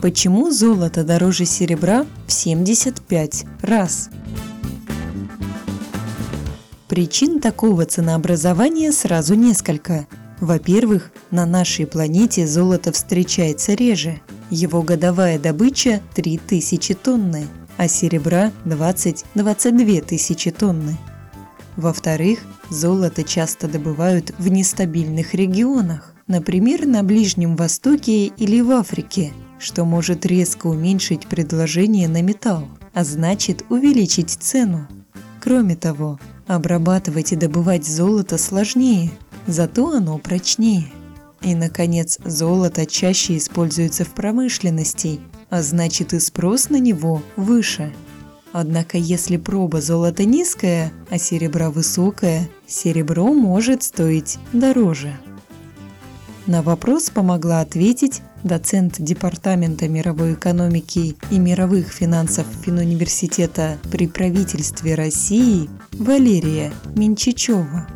Почему золото дороже серебра в 75 раз? Причин такого ценообразования сразу несколько. Во-первых, на нашей планете золото встречается реже. Его годовая добыча 3000 тонны, а серебра 20-22 тысячи тонны. Во-вторых, золото часто добывают в нестабильных регионах, например, на Ближнем Востоке или в Африке, что может резко уменьшить предложение на металл, а значит увеличить цену. Кроме того, обрабатывать и добывать золото сложнее, зато оно прочнее. И, наконец, золото чаще используется в промышленности, а значит и спрос на него выше. Однако если проба золота низкая, а серебра высокая, серебро может стоить дороже. На вопрос помогла ответить доцент Департамента мировой экономики и мировых финансов Финуниверситета при правительстве России Валерия Минчичева.